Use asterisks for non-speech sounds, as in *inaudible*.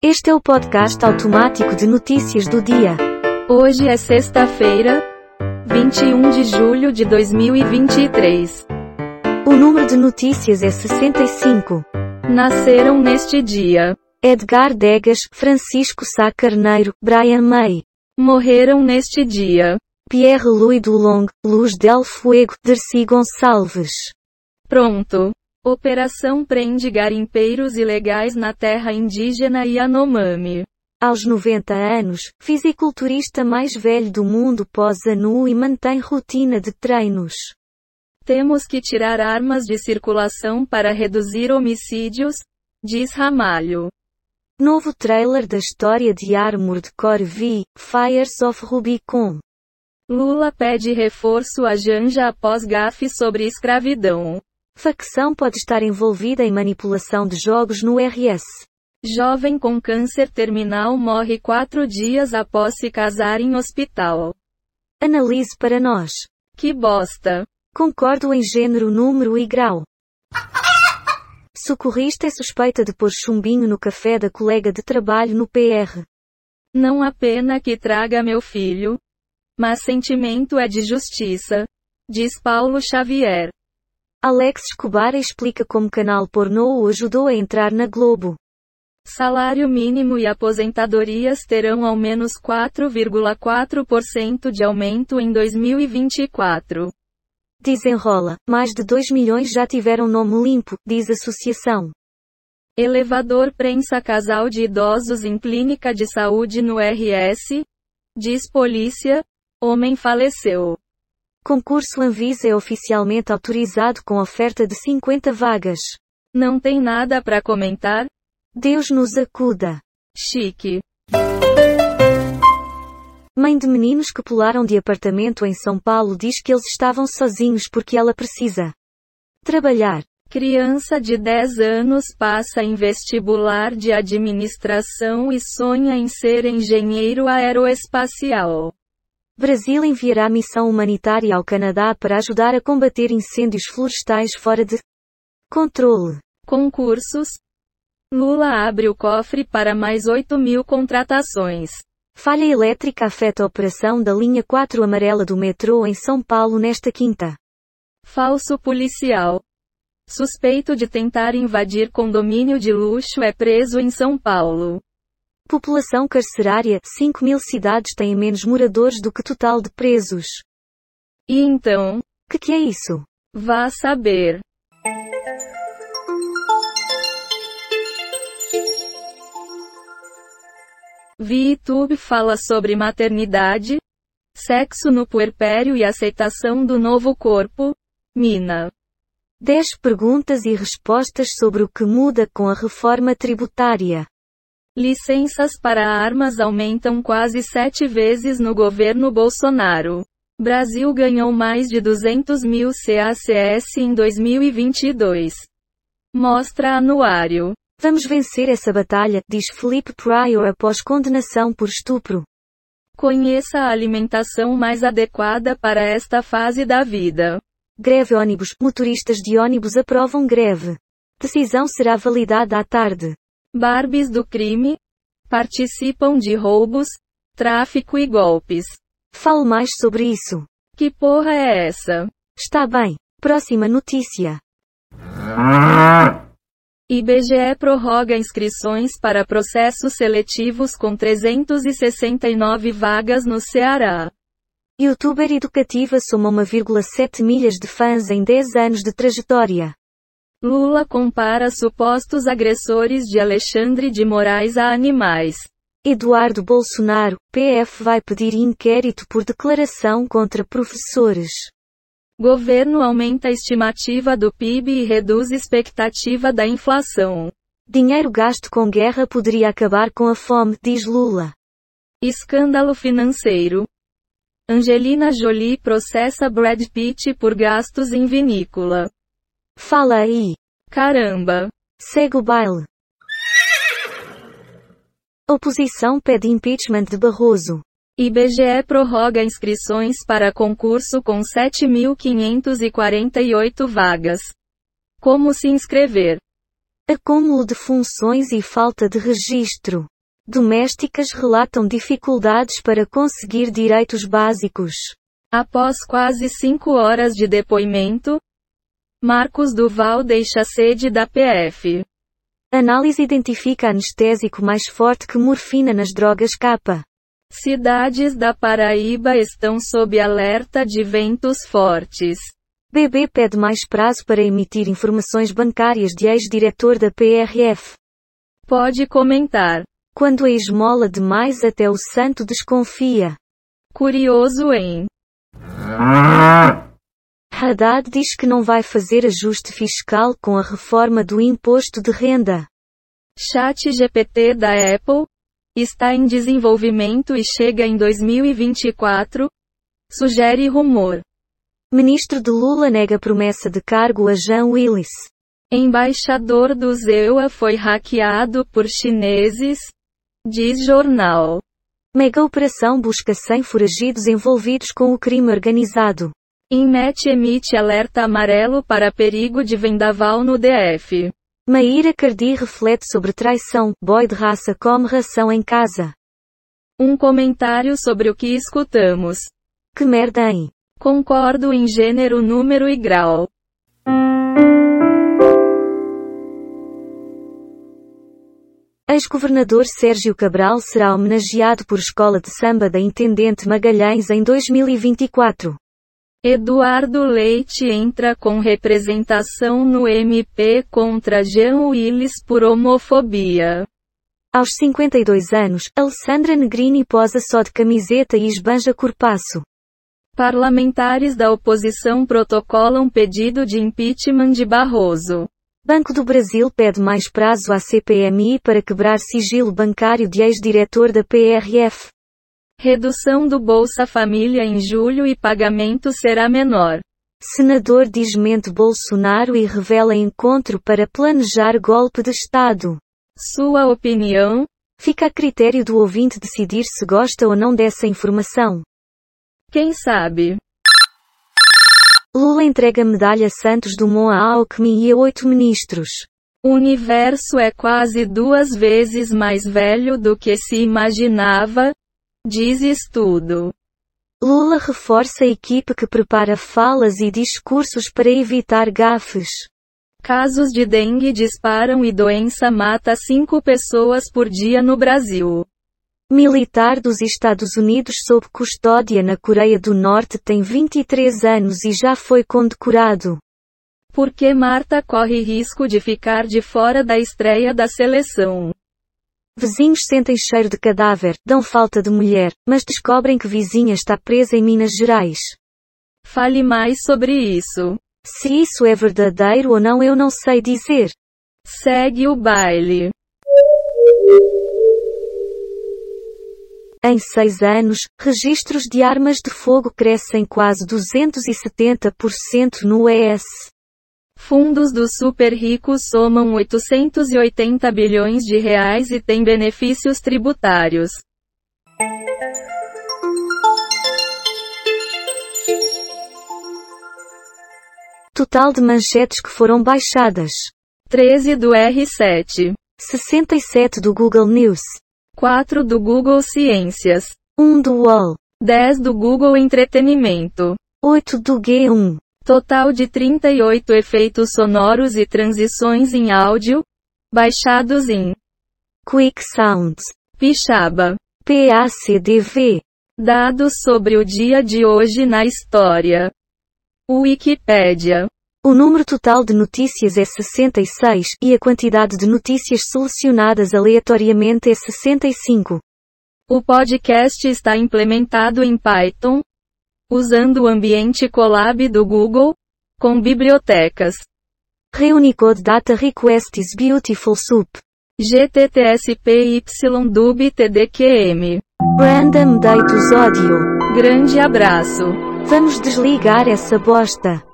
Este é o podcast automático de notícias do dia. Hoje é sexta-feira, 21 de julho de 2023. O número de notícias é 65. Nasceram neste dia. Edgar Degas, Francisco Sá Carneiro, Brian May. Morreram neste dia. Pierre-Louis Dulong, Luz del Fuego, Dercy Gonçalves. Pronto. Operação prende garimpeiros ilegais na terra indígena Yanomami. Aos 90 anos, fisiculturista mais velho do mundo posa nu e mantém rotina de treinos. Temos que tirar armas de circulação para reduzir homicídios, diz Ramalho. Novo trailer da história de Armored Core V, Fires of Rubicon. Lula pede reforço a Janja após gafe sobre escravidão. Facção pode estar envolvida em manipulação de jogos no RS. Jovem com câncer terminal morre quatro dias após se casar em hospital. Analise para nós. Que bosta. Concordo em gênero, número e grau. Socorrista é suspeita de pôr chumbinho no café da colega de trabalho no PR. Não há pena que traga meu filho. Mas sentimento é de justiça. Diz Paulo Xavier. Alex Escobar explica como canal pornô o ajudou a entrar na Globo. Salário mínimo e aposentadorias terão ao menos 4,4% de aumento em 2024. Desenrola, mais de 2 milhões já tiveram nome limpo, diz associação. Elevador prensa casal de idosos em clínica de saúde no RS? Diz polícia. Homem faleceu. Concurso Anvisa é oficialmente autorizado com oferta de 50 vagas. Não tem nada para comentar? Deus nos acuda. Chique. Mãe de meninos que pularam de apartamento em São Paulo diz que eles estavam sozinhos porque ela precisa trabalhar. Criança de 10 anos passa em vestibular de administração e sonha em ser engenheiro aeroespacial. Brasil enviará missão humanitária ao Canadá para ajudar a combater incêndios florestais fora de controle. Concursos. Lula abre o cofre para mais 8 mil contratações. Falha elétrica afeta a operação da linha 4 amarela do metrô em São Paulo nesta quinta. Falso policial. Suspeito de tentar invadir condomínio de luxo é preso em São Paulo. População carcerária: 5 mil cidades têm menos moradores do que total de presos. E então? Que que é isso? Vá saber. VTube fala sobre maternidade, sexo no puerpério e aceitação do novo corpo. Mina. 10 perguntas e respostas sobre o que muda com a reforma tributária. Licenças para armas aumentam quase sete vezes no governo Bolsonaro. Brasil ganhou mais de 200 mil CACS em 2022. Mostra anuário. Vamos vencer essa batalha, diz Felipe Pryor após condenação por estupro. Conheça a alimentação mais adequada para esta fase da vida. Greve ônibus. Motoristas de ônibus aprovam greve. Decisão será validada à tarde. Barbies do crime participam de roubos, tráfico e golpes. Fale mais sobre isso. Que porra é essa? Está bem. Próxima notícia. IBGE prorroga inscrições para processos seletivos com 369 vagas no Ceará. Youtuber educativa soma 1,7 milhas de fãs em 10 anos de trajetória. Lula compara supostos agressores de Alexandre de Moraes a animais. Eduardo Bolsonaro, PF vai pedir inquérito por declaração contra professores. Governo aumenta a estimativa do PIB e reduz expectativa da inflação. Dinheiro gasto com guerra poderia acabar com a fome, diz Lula. Escândalo financeiro. Angelina Jolie processa Brad Pitt por gastos em vinícola. Fala aí. Caramba. Segue o baile. Oposição pede impeachment de Barroso. IBGE prorroga inscrições para concurso com 7.548 vagas. Como se inscrever? Acúmulo de funções e falta de registro. Domésticas relatam dificuldades para conseguir direitos básicos. Após quase cinco horas de depoimento, Marcos Duval deixa a sede da PF. Análise identifica anestésico mais forte que morfina nas drogas capa. Cidades da Paraíba estão sob alerta de ventos fortes. BB pede mais prazo para emitir informações bancárias de ex-diretor da PRF. Pode comentar. Quando a esmola demais até o santo desconfia. Curioso em. *laughs* Haddad diz que não vai fazer ajuste fiscal com a reforma do imposto de renda. Chat GPT da Apple está em desenvolvimento e chega em 2024, sugere rumor. Ministro de Lula nega promessa de cargo a Jean Willis. Embaixador do ZEUA foi hackeado por chineses, diz jornal. Mega operação busca 100 foragidos envolvidos com o crime organizado. Inmet emite alerta amarelo para perigo de vendaval no DF. Maíra Cardi reflete sobre traição, boy de raça come ração em casa. Um comentário sobre o que escutamos. Que merda, hein? Concordo em gênero, número e grau. Ex-governador Sérgio Cabral será homenageado por Escola de Samba da Intendente Magalhães em 2024. Eduardo Leite entra com representação no MP contra Jean Willis por homofobia. Aos 52 anos, Alessandra Negrini posa só de camiseta e esbanja corpaço. Parlamentares da oposição protocolam pedido de impeachment de Barroso. Banco do Brasil pede mais prazo à CPMI para quebrar sigilo bancário de ex-diretor da PRF. Redução do Bolsa Família em julho e pagamento será menor. Senador desmente Bolsonaro e revela encontro para planejar golpe de Estado. Sua opinião? Fica a critério do ouvinte decidir se gosta ou não dessa informação. Quem sabe? Lula entrega medalha Santos Dumont a Alckmin e a oito ministros. O universo é quase duas vezes mais velho do que se imaginava, diz estudo. Lula reforça a equipe que prepara falas e discursos para evitar gafes. Casos de dengue disparam e doença mata cinco pessoas por dia no Brasil. Militar dos Estados Unidos sob custódia na Coreia do Norte tem 23 anos e já foi condecorado. Por que Marta corre risco de ficar de fora da estreia da seleção? Vizinhos sentem cheiro de cadáver, dão falta de mulher, mas descobrem que vizinha está presa em Minas Gerais. Fale mais sobre isso. Se isso é verdadeiro ou não eu não sei dizer. Segue o baile. Em seis anos, registros de armas de fogo crescem quase 270% no ES. Fundos dos super ricos somam 880 bilhões de reais e têm benefícios tributários. Total de manchetes que foram baixadas: 13 do R7, 67 do Google News, 4 do Google Ciências, 1 do UOL, 10 do Google Entretenimento, 8 do G1. Total de 38 efeitos sonoros e transições em áudio, baixados em Quick Sounds, Pixaba. PACDV. Dados sobre o dia de hoje na história. Wikipédia. O número total de notícias é 66 e a quantidade de notícias selecionadas aleatoriamente é 65. O podcast está implementado em Python, usando o ambiente Colab do Google, com bibliotecas Reunicode Data Request is Beautiful Soup. GTTSPY TDQM. Random Datus Audio. Grande abraço. Vamos desligar essa bosta.